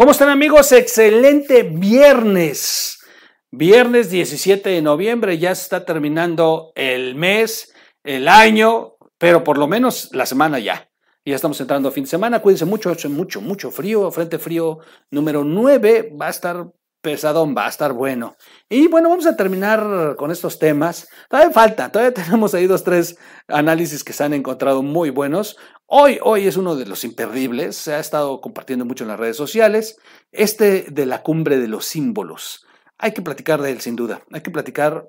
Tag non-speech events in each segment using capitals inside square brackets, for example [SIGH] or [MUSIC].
¿Cómo están amigos? Excelente viernes. Viernes 17 de noviembre, ya se está terminando el mes, el año, pero por lo menos la semana ya. Ya estamos entrando a fin de semana, cuídense mucho, hace mucho, mucho frío, frente frío número 9, va a estar pesadón, va a estar bueno. Y bueno, vamos a terminar con estos temas. Todavía falta, todavía [LAUGHS] tenemos ahí dos, tres análisis que se han encontrado muy buenos. Hoy, hoy es uno de los imperdibles, se ha estado compartiendo mucho en las redes sociales, este de la cumbre de los símbolos. Hay que platicar de él, sin duda. Hay que platicar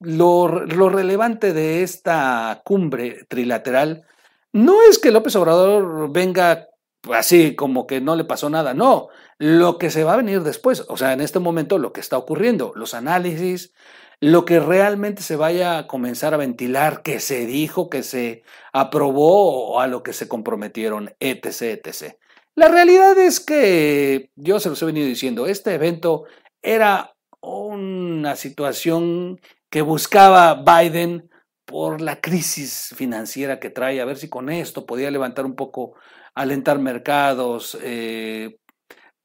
lo, lo relevante de esta cumbre trilateral. No es que López Obrador venga así como que no le pasó nada, no, lo que se va a venir después, o sea, en este momento lo que está ocurriendo, los análisis, lo que realmente se vaya a comenzar a ventilar, que se dijo, que se aprobó o a lo que se comprometieron, etc., etc. La realidad es que yo se los he venido diciendo, este evento era una situación que buscaba Biden por la crisis financiera que trae, a ver si con esto podía levantar un poco, alentar mercados, eh,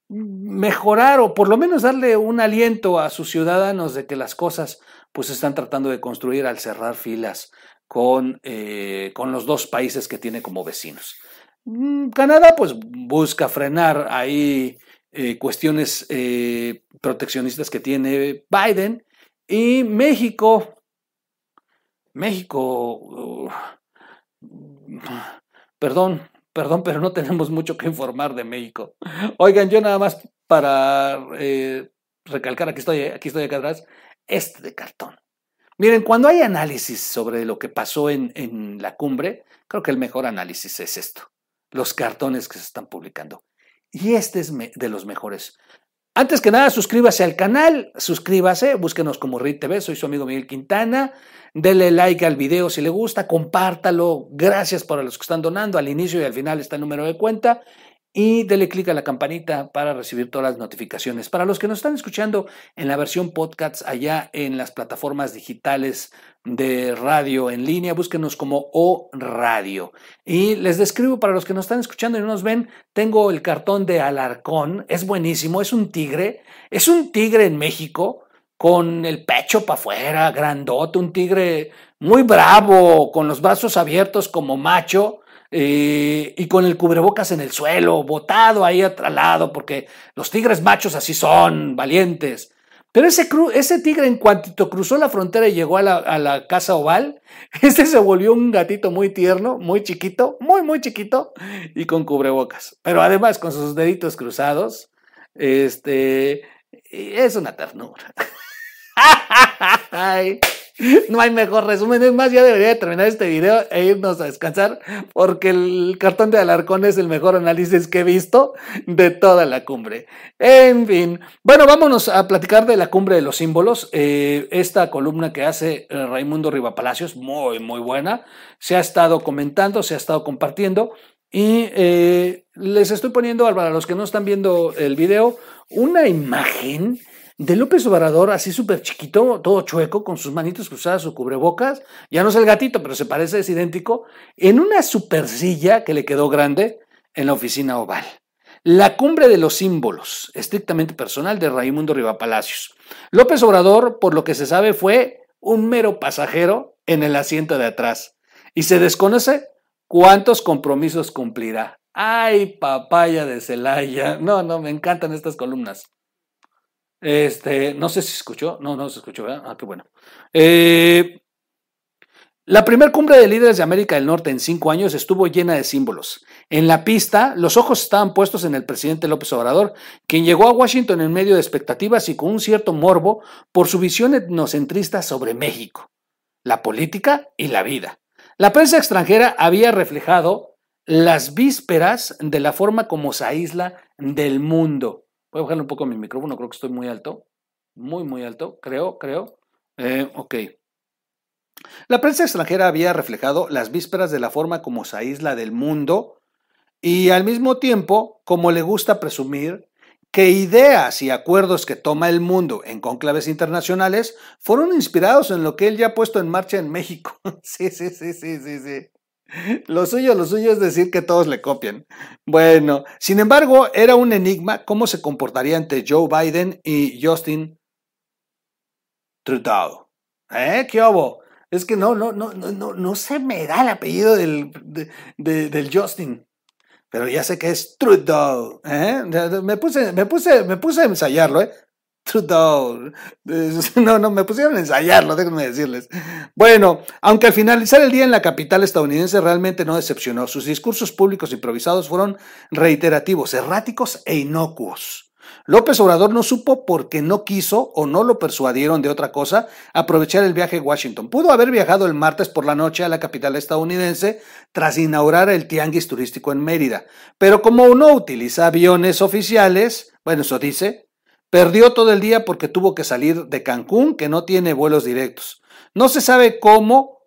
mejorar o por lo menos darle un aliento a sus ciudadanos de que las cosas pues están tratando de construir al cerrar filas con, eh, con los dos países que tiene como vecinos. Mm, Canadá pues busca frenar ahí eh, cuestiones eh, proteccionistas que tiene Biden y México, México, uh, perdón, Perdón, pero no tenemos mucho que informar de México. Oigan, yo nada más para eh, recalcar, aquí estoy, aquí estoy acá atrás, este de cartón. Miren, cuando hay análisis sobre lo que pasó en, en la cumbre, creo que el mejor análisis es esto, los cartones que se están publicando. Y este es de los mejores. Antes que nada, suscríbase al canal, suscríbase, búsquenos como RIT TV, soy su amigo Miguel Quintana, dele like al video si le gusta, compártalo, gracias por los que están donando, al inicio y al final está el número de cuenta y dele clic a la campanita para recibir todas las notificaciones. Para los que nos están escuchando en la versión podcast allá en las plataformas digitales de radio en línea, búsquenos como O Radio. Y les describo para los que nos están escuchando y no nos ven, tengo el cartón de Alarcón, es buenísimo, es un tigre, es un tigre en México con el pecho para afuera, grandote, un tigre muy bravo, con los brazos abiertos como macho eh, y con el cubrebocas en el suelo, botado ahí atralado, porque los tigres machos así son, valientes. Pero ese, ese tigre en cuanto cruzó la frontera y llegó a la, a la, casa oval, [LAUGHS] este se volvió un gatito muy tierno, muy chiquito, muy, muy chiquito y con cubrebocas. Pero además con sus deditos cruzados, este, es una ternura. [LAUGHS] [LAUGHS] No hay mejor resumen. Es más, ya debería terminar este video e irnos a descansar porque el cartón de Alarcón es el mejor análisis que he visto de toda la cumbre. En fin, bueno, vámonos a platicar de la cumbre de los símbolos. Eh, esta columna que hace eh, Raimundo Rivapalacios, muy, muy buena. Se ha estado comentando, se ha estado compartiendo. Y eh, les estoy poniendo, para los que no están viendo el video, una imagen de López Obrador, así súper chiquito, todo chueco, con sus manitos cruzadas, su cubrebocas, ya no es el gatito, pero se parece, es idéntico, en una super silla que le quedó grande en la oficina oval. La cumbre de los símbolos, estrictamente personal de Raimundo Rivapalacios. López Obrador, por lo que se sabe, fue un mero pasajero en el asiento de atrás. Y se desconoce cuántos compromisos cumplirá. Ay, papaya de Celaya. No, no, me encantan estas columnas. Este, no sé si se escuchó. No, no se escuchó, ¿verdad? Ah, qué bueno. Eh, la primera cumbre de líderes de América del Norte en cinco años estuvo llena de símbolos. En la pista, los ojos estaban puestos en el presidente López Obrador, quien llegó a Washington en medio de expectativas y con un cierto morbo por su visión etnocentrista sobre México, la política y la vida. La prensa extranjera había reflejado las vísperas de la forma como se aísla del mundo. Voy a bajarle un poco mi micrófono, creo que estoy muy alto. Muy, muy alto, creo, creo. Eh, ok. La prensa extranjera había reflejado las vísperas de la forma como se aísla del mundo y al mismo tiempo, como le gusta presumir, que ideas y acuerdos que toma el mundo en conclaves internacionales fueron inspirados en lo que él ya ha puesto en marcha en México. [LAUGHS] sí, sí, sí, sí, sí, sí. Lo suyo, lo suyo es decir que todos le copian. Bueno, sin embargo, era un enigma cómo se comportaría ante Joe Biden y Justin Trudeau. ¿Eh? ¿Qué hubo? Es que no, no, no, no, no, no se me da el apellido del, del Justin. Pero ya sé que es Trudeau. ¿eh? Me, puse, me, puse, me puse a ensayarlo, ¿eh? Trudeau. [LAUGHS] No, no, me pusieron a ensayarlo, déjenme decirles. Bueno, aunque al finalizar el día en la capital estadounidense realmente no decepcionó, sus discursos públicos improvisados fueron reiterativos, erráticos e inocuos. López Obrador no supo porque no quiso o no lo persuadieron de otra cosa aprovechar el viaje a Washington. Pudo haber viajado el martes por la noche a la capital estadounidense tras inaugurar el tianguis turístico en Mérida, pero como no utiliza aviones oficiales, bueno, eso dice, perdió todo el día porque tuvo que salir de Cancún, que no tiene vuelos directos. No se sabe cómo,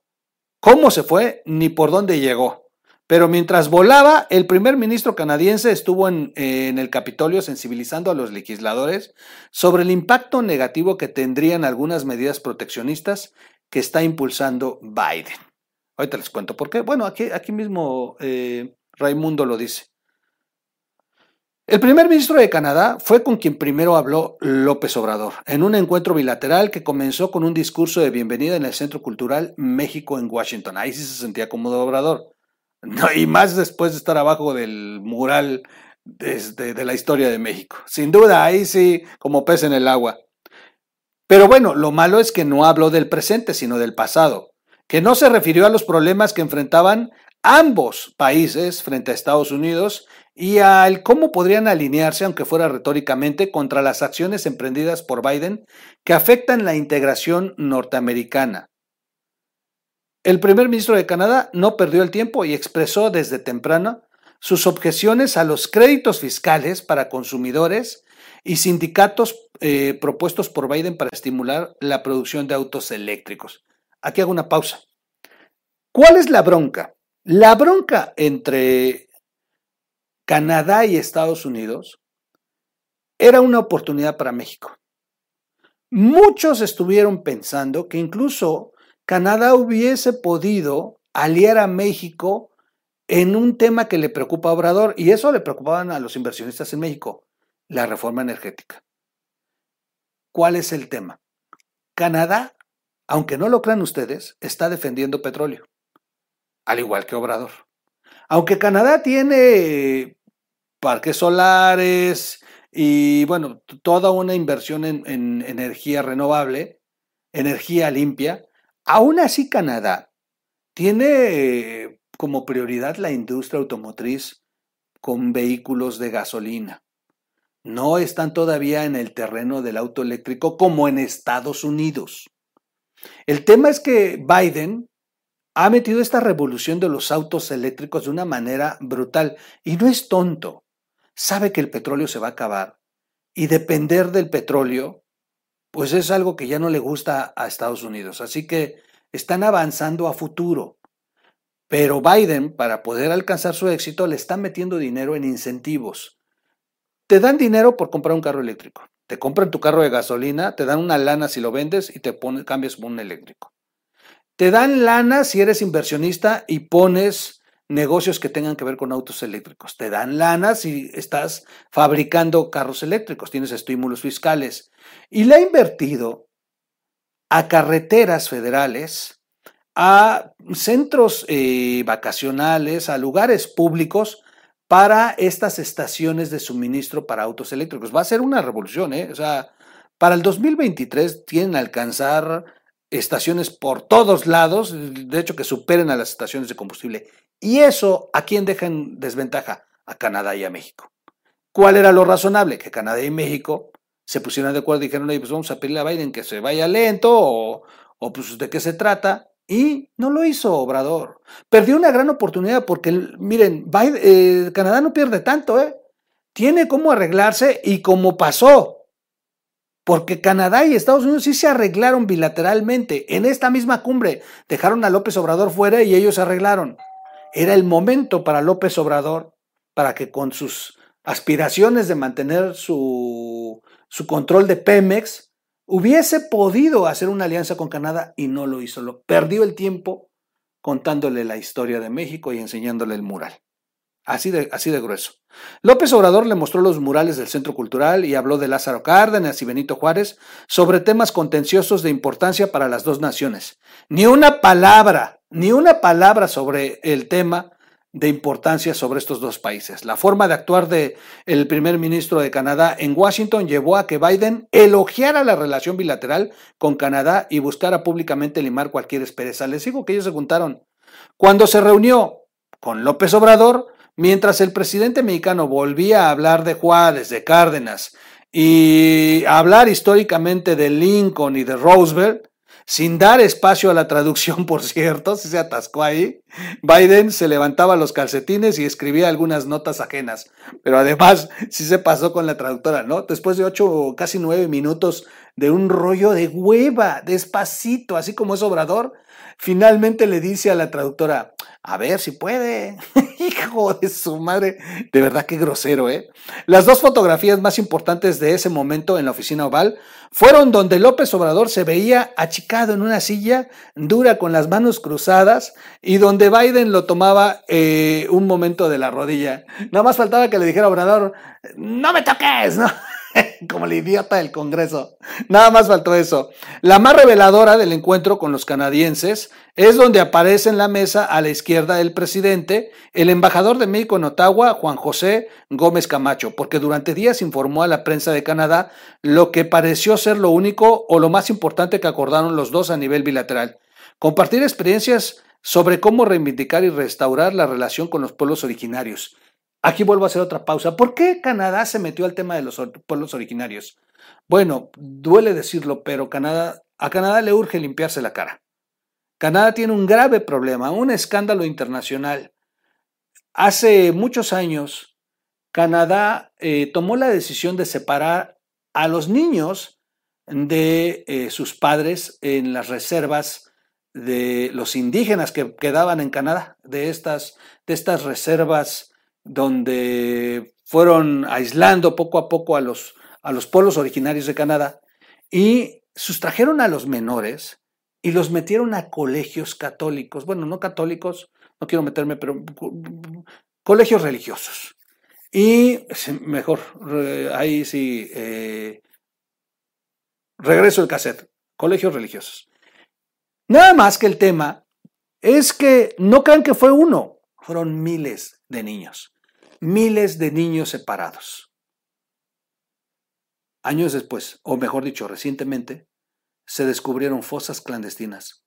cómo se fue ni por dónde llegó. Pero mientras volaba, el primer ministro canadiense estuvo en, el Capitolio sensibilizando a los legisladores sobre el impacto negativo que tendrían algunas medidas proteccionistas que está impulsando Biden. Ahorita les cuento por qué. Bueno, aquí, aquí mismo eh, Raimundo lo dice. El primer ministro de Canadá fue con quien primero habló López Obrador, en un encuentro bilateral que comenzó con un discurso de bienvenida en el Centro Cultural México en Washington. Ahí sí se sentía cómodo Obrador. Y más después de estar abajo del mural de la historia de México. Sin duda, ahí sí, como pez en el agua. Pero bueno, lo malo es que no habló del presente, sino del pasado, que no se refirió a los problemas que enfrentaban ambos países frente a Estados Unidos y al cómo podrían alinearse, aunque fuera retóricamente, contra las acciones emprendidas por Biden que afectan la integración norteamericana. El primer ministro de Canadá no perdió el tiempo y expresó desde temprano sus objeciones a los créditos fiscales para consumidores y sindicatos eh, propuestos por Biden para estimular la producción de autos eléctricos. Aquí hago una pausa. ¿Cuál es la bronca? La bronca entre Canadá y Estados Unidos era una oportunidad para México. Muchos estuvieron pensando que incluso Canadá hubiese podido aliar a México en un tema que le preocupa a Obrador, y eso le preocupaban a los inversionistas en México, la reforma energética. ¿Cuál es el tema? Canadá, aunque no lo crean ustedes, está defendiendo petróleo, al igual que Obrador. Aunque Canadá tiene parques solares y, bueno, toda una inversión en, en energía renovable, energía limpia, Aún así, Canadá tiene como prioridad la industria automotriz con vehículos de gasolina. No están todavía en el terreno del auto eléctrico como en Estados Unidos. El tema es que Biden ha metido esta revolución de los autos eléctricos de una manera brutal y no es tonto. Sabe que el petróleo se va a acabar y depender del petróleo pues es algo que ya no le gusta a Estados Unidos. Así que están avanzando a futuro. Pero Biden, para poder alcanzar su éxito, le está metiendo dinero en incentivos. Te dan dinero por comprar un carro eléctrico. Te compran tu carro de gasolina, te dan una lana si lo vendes y te pones, cambias un eléctrico. Te dan lana si eres inversionista y pones negocios que tengan que ver con autos eléctricos. Te dan lana si estás fabricando carros eléctricos, tienes estímulos fiscales. Y le ha invertido a carreteras federales, a centros eh, vacacionales, a lugares públicos para estas estaciones de suministro para autos eléctricos. Va a ser una revolución, ¿eh? O sea, para el 2023 tienen a alcanzar estaciones por todos lados, de hecho que superen a las estaciones de combustible. Y eso, ¿a quién deja en desventaja? A Canadá y a México. ¿Cuál era lo razonable? Que Canadá y México se pusieron de acuerdo y dijeron, pues vamos a pedirle a Biden que se vaya lento o, pues de qué se trata. Y no lo hizo Obrador. Perdió una gran oportunidad porque, miren, eh, Canadá no pierde tanto, ¿eh? Tiene cómo arreglarse y como pasó. Porque Canadá y Estados Unidos sí se arreglaron bilateralmente. En esta misma cumbre dejaron a López Obrador fuera y ellos arreglaron. Era el momento para López Obrador para que con sus aspiraciones de mantener su, su control de Pemex, hubiese podido hacer una alianza con Canadá y no lo hizo. Lo, perdió el tiempo contándole la historia de México y enseñándole el mural. Así de, así de grueso. López Obrador le mostró los murales del Centro Cultural y habló de Lázaro Cárdenas y Benito Juárez sobre temas contenciosos de importancia para las dos naciones. Ni una palabra, ni una palabra sobre el tema de importancia sobre estos dos países. La forma de actuar del el primer ministro de Canadá en Washington llevó a que Biden elogiara la relación bilateral con Canadá y buscara públicamente limar cualquier espereza. Les digo que ellos se juntaron. Cuando se reunió con López Obrador, mientras el presidente mexicano volvía a hablar de Juárez, de Cárdenas y a hablar históricamente de Lincoln y de Roosevelt, sin dar espacio a la traducción, [LAUGHS] por cierto, si se atascó ahí, Biden se levantaba los calcetines y escribía algunas notas ajenas. Pero además, sí se pasó con la traductora, ¿no? Después de ocho, casi nueve minutos de un rollo de hueva, despacito, así como es Obrador, finalmente le dice a la traductora, a ver si puede. [LAUGHS] Hijo de su madre. De verdad que grosero, ¿eh? Las dos fotografías más importantes de ese momento en la oficina oval fueron donde López Obrador se veía achicado en una silla dura con las manos cruzadas y donde Biden lo tomaba eh, un momento de la rodilla. Nada más faltaba que le dijera Obrador, no me toques, ¿no? [LAUGHS] como el idiota del Congreso. Nada más faltó eso. La más reveladora del encuentro con los canadienses es donde aparece en la mesa a la izquierda del presidente el embajador de México en Ottawa, Juan José Gómez Camacho, porque durante días informó a la prensa de Canadá lo que pareció ser lo único o lo más importante que acordaron los dos a nivel bilateral. Compartir experiencias sobre cómo reivindicar y restaurar la relación con los pueblos originarios Aquí vuelvo a hacer otra pausa. ¿Por qué Canadá se metió al tema de los pueblos originarios? Bueno, duele decirlo, pero Canadá, a Canadá le urge limpiarse la cara. Canadá tiene un grave problema, un escándalo internacional. Hace muchos años, Canadá eh, tomó la decisión de separar a los niños de eh, sus padres en las reservas de los indígenas que quedaban en Canadá, de estas, de estas reservas donde fueron aislando poco a poco a los, a los pueblos originarios de Canadá y sustrajeron a los menores y los metieron a colegios católicos, bueno, no católicos, no quiero meterme, pero colegios religiosos. Y mejor, ahí sí, eh, regreso el cassette, colegios religiosos. Nada más que el tema es que no crean que fue uno, fueron miles de niños miles de niños separados. Años después, o mejor dicho, recientemente, se descubrieron fosas clandestinas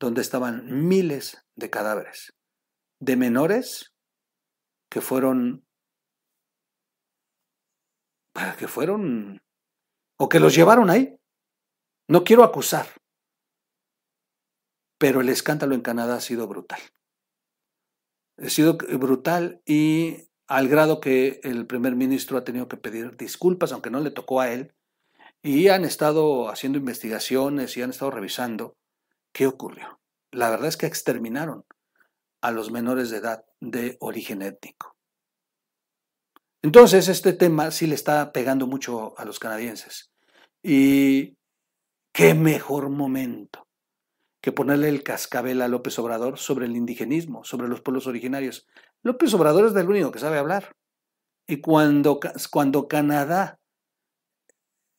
donde estaban miles de cadáveres de menores que fueron que fueron o que los llevaron ahí. No quiero acusar, pero el escándalo en Canadá ha sido brutal. Ha sido brutal y al grado que el primer ministro ha tenido que pedir disculpas, aunque no le tocó a él, y han estado haciendo investigaciones y han estado revisando qué ocurrió. La verdad es que exterminaron a los menores de edad de origen étnico. Entonces, este tema sí le está pegando mucho a los canadienses. Y qué mejor momento que ponerle el cascabel a López Obrador sobre el indigenismo, sobre los pueblos originarios. López Obrador es el único que sabe hablar. Y cuando, cuando Canadá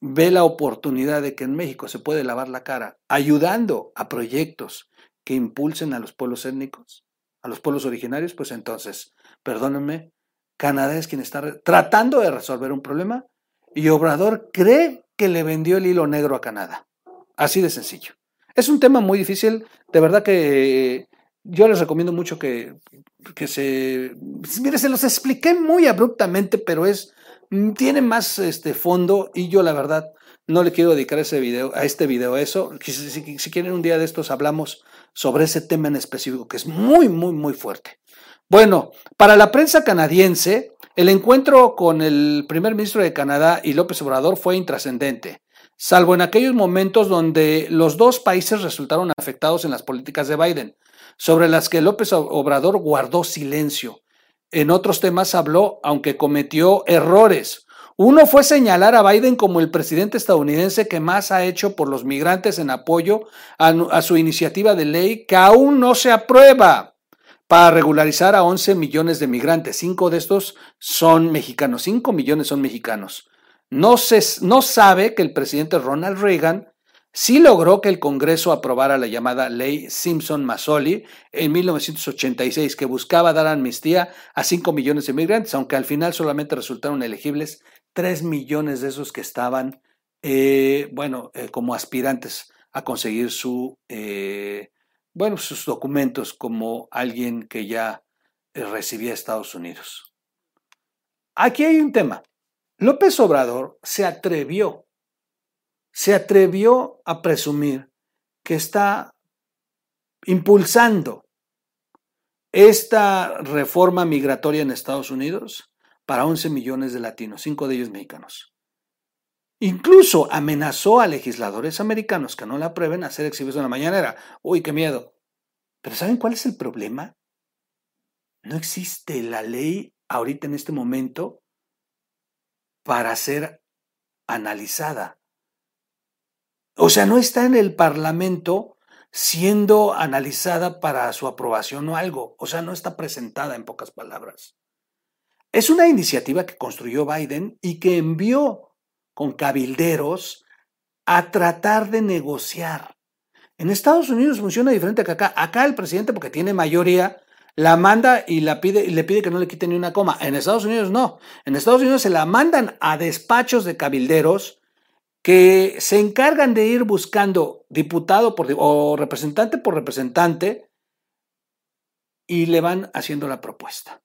ve la oportunidad de que en México se puede lavar la cara, ayudando a proyectos que impulsen a los pueblos étnicos, a los pueblos originarios, pues entonces, perdónenme, Canadá es quien está tratando de resolver un problema y Obrador cree que le vendió el hilo negro a Canadá. Así de sencillo. Es un tema muy difícil, de verdad que yo les recomiendo mucho que, que se... Mire, se los expliqué muy abruptamente, pero es... Mm, tiene más este fondo y yo la verdad no le quiero dedicar ese video, a este video eso. Si, si, quieren un día de estos hablamos sobre ese tema en específico que es muy, muy, muy fuerte. Bueno, para la prensa canadiense, el encuentro con el primer ministro de Canadá y López Obrador fue intrascendente, salvo en aquellos momentos donde los dos países resultaron afectados en las políticas de Biden sobre las que López Obrador guardó silencio. En otros temas habló, aunque cometió errores. Uno fue señalar a Biden como el presidente estadounidense que más ha hecho por los migrantes en apoyo a, su iniciativa de ley que aún no se aprueba para regularizar a 11 millones de migrantes. Cinco de estos son mexicanos, cinco millones son mexicanos. No, se, no sabe que el presidente Ronald Reagan sí logró que el Congreso aprobara la llamada Ley Simpson-Mazzoli en 1986, que buscaba dar amnistía a 5 millones de migrantes, aunque al final solamente resultaron elegibles 3 millones de esos que estaban, eh, bueno, eh, como aspirantes a conseguir su, eh, bueno, sus documentos como alguien que ya recibía Estados Unidos. Aquí hay un tema. López Obrador se atrevió se atrevió a presumir que está impulsando esta reforma migratoria en Estados Unidos para 11 millones de latinos, cinco de ellos mexicanos. Incluso amenazó a legisladores americanos que no la aprueben a hacer exhibición en la mañanera. Uy, qué miedo. Pero ¿saben cuál es el problema? No existe la ley ahorita en este momento para ser analizada. O sea, no está en el Parlamento siendo analizada para su aprobación o algo. O sea, no está presentada en pocas palabras. Es una iniciativa que construyó Biden y que envió con cabilderos a tratar de negociar. En Estados Unidos funciona diferente que acá. Acá el presidente, porque tiene mayoría, la manda y, la pide, y le pide que no le quite ni una coma. En Estados Unidos no. En Estados Unidos se la mandan a despachos de cabilderos que se encargan de ir buscando diputado por, o representante por representante y le van haciendo la propuesta.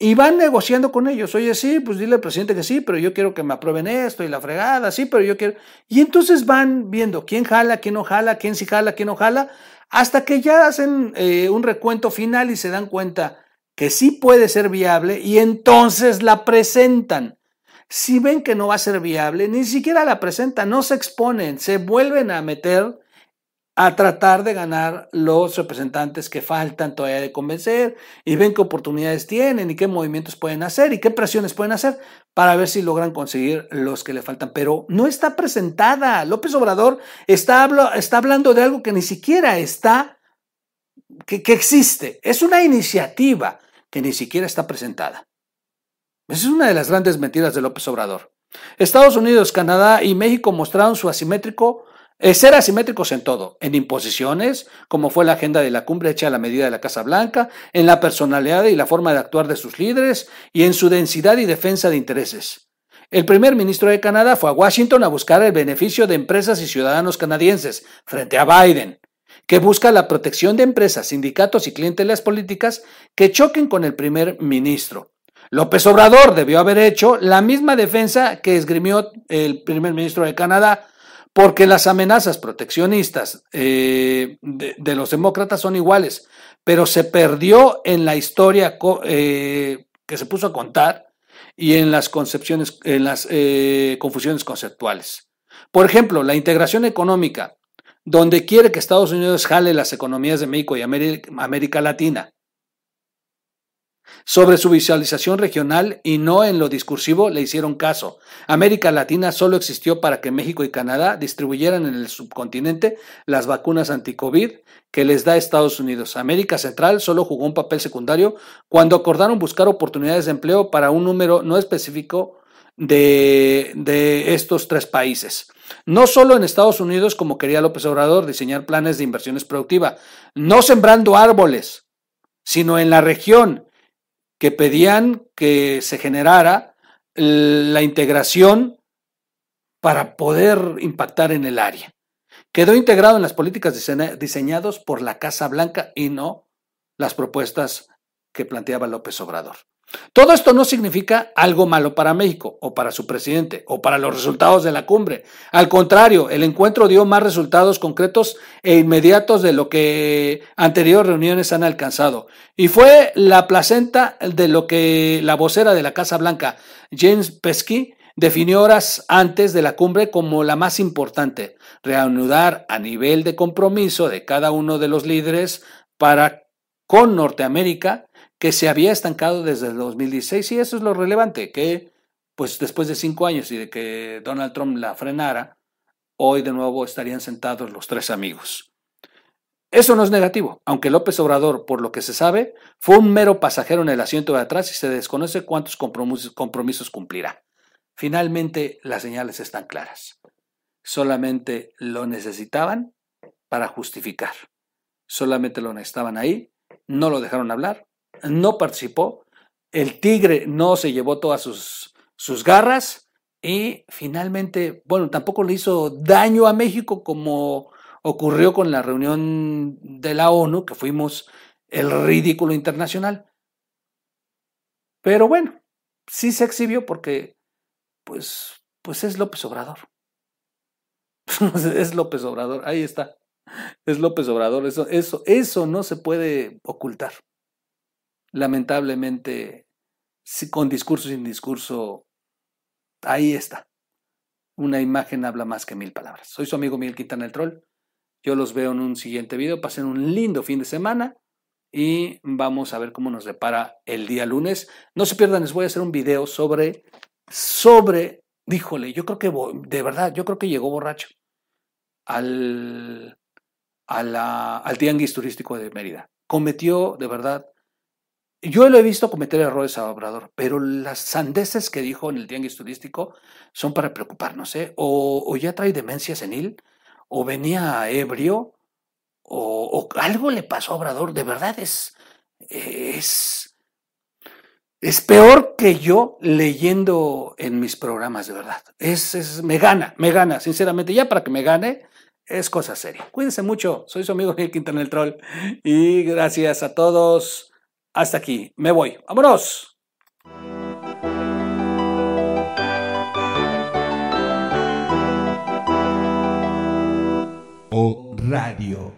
Y van negociando con ellos. Oye, sí, pues dile al presidente que sí, pero yo quiero que me aprueben esto y la fregada, sí, pero yo quiero. Y entonces van viendo quién jala, quién no jala, quién sí jala, quién no jala, hasta que ya hacen eh, un recuento final y se dan cuenta que sí puede ser viable y entonces la presentan. Si ven que no va a ser viable, ni siquiera la presentan, no se exponen, se vuelven a meter a tratar de ganar los representantes que faltan todavía de convencer y ven qué oportunidades tienen y qué movimientos pueden hacer y qué presiones pueden hacer para ver si logran conseguir los que le faltan. Pero no está presentada. López Obrador está, está hablando de algo que ni siquiera está, que, que existe. Es una iniciativa que ni siquiera está presentada. Esa es una de las grandes mentiras de López Obrador. Estados Unidos, Canadá y México mostraron su asimétrico, eh, ser asimétricos en todo, en imposiciones, como fue la agenda de la cumbre hecha a la medida de la Casa Blanca, en la personalidad y la forma de actuar de sus líderes y en su densidad y defensa de intereses. El primer ministro de Canadá fue a Washington a buscar el beneficio de empresas y ciudadanos canadienses frente a Biden, que busca la protección de empresas, sindicatos y clientelas políticas que choquen con el primer ministro. López Obrador debió haber hecho la misma defensa que esgrimió el primer ministro de Canadá, porque las amenazas proteccionistas eh, de, los demócratas son iguales, pero se perdió en la historia eh, que se puso a contar y en las concepciones, en las eh, confusiones conceptuales. Por ejemplo, la integración económica, donde quiere que Estados Unidos jale las economías de México y América Latina sobre su visualización regional y no en lo discursivo le hicieron caso. América Latina solo existió para que México y Canadá distribuyeran en el subcontinente las vacunas anti-COVID que les da Estados Unidos. América Central solo jugó un papel secundario cuando acordaron buscar oportunidades de empleo para un número no específico de, de estos tres países. No solo en Estados Unidos, como quería López Obrador, diseñar planes de inversiones productivas, no sembrando árboles, sino en la región que pedían que se generara la integración para poder impactar en el área. Quedó integrado en las políticas diseñadas por la Casa Blanca y no las propuestas que planteaba López Obrador. Todo esto no significa algo malo para México o para su presidente o para los resultados de la cumbre. Al contrario, el encuentro dio más resultados concretos e inmediatos de lo que anteriores reuniones han alcanzado. Y fue la placenta de lo que la vocera de la Casa Blanca, James Pesky, definió horas antes de la cumbre como la más importante, reanudar a nivel de compromiso de cada uno de los líderes para con Norteamérica que se había estancado desde el 2016 y eso es lo relevante, que pues después de cinco años y de que Donald Trump la frenara, hoy de nuevo estarían sentados los tres amigos. Eso no es negativo, aunque López Obrador, por lo que se sabe, fue un mero pasajero en el asiento de atrás y se desconoce cuántos compromisos, cumplirá. Finalmente, las señales están claras. Solamente lo necesitaban para justificar. Solamente lo necesitaban ahí, no lo dejaron hablar, no participó, el tigre no se llevó todas sus, sus garras y finalmente, bueno, tampoco le hizo daño a México como ocurrió con la reunión de la ONU, que fuimos el ridículo internacional. Pero bueno, sí se exhibió porque, pues, pues es López Obrador. [LAUGHS] es López Obrador, ahí está. Es López Obrador, eso, eso, eso no se puede ocultar. Lamentablemente, con discurso sin discurso, ahí está. Una imagen habla más que mil palabras. Soy su amigo Miguel Quintana el Troll. Yo los veo en un siguiente video. Pasen un lindo fin de semana y vamos a ver cómo nos depara el día lunes. No se pierdan, les voy a hacer un video sobre, sobre, díjole, yo creo que, de verdad, yo creo que llegó borracho al, al tianguis turístico de Mérida. Cometió, de verdad, yo lo he visto cometer errores a Obrador, pero las sandeces que dijo en el tianguis turístico son para preocuparnos, ¿eh? O, o ya trae demencia senil, o venía ebrio, o, algo le pasó a Obrador. De verdad es, es, es peor que yo leyendo en mis programas, de verdad. Es, es, me gana, me gana, sinceramente. Ya para que me gane, es cosa seria. Cuídense mucho. Soy su amigo Miguel Quintana el Troll. Y gracias a todos. Hasta aquí. Me voy. ¡Vámonos! O Radio.